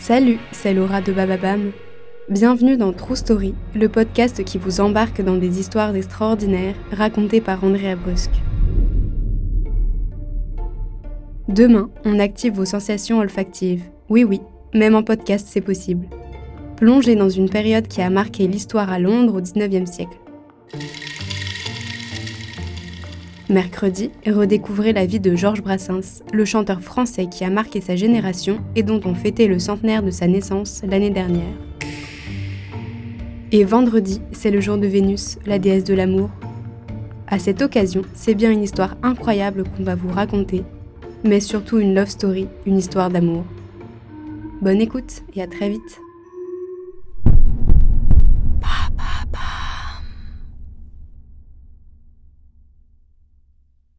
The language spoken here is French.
Salut, c'est Laura de Bababam. Bienvenue dans True Story, le podcast qui vous embarque dans des histoires extraordinaires racontées par Andrea Brusque. Demain, on active vos sensations olfactives. Oui, oui, même en podcast, c'est possible. Plongez dans une période qui a marqué l'histoire à Londres au 19e siècle. Mercredi, redécouvrez la vie de Georges Brassens, le chanteur français qui a marqué sa génération et dont on fêtait le centenaire de sa naissance l'année dernière. Et vendredi, c'est le jour de Vénus, la déesse de l'amour. À cette occasion, c'est bien une histoire incroyable qu'on va vous raconter, mais surtout une love story, une histoire d'amour. Bonne écoute et à très vite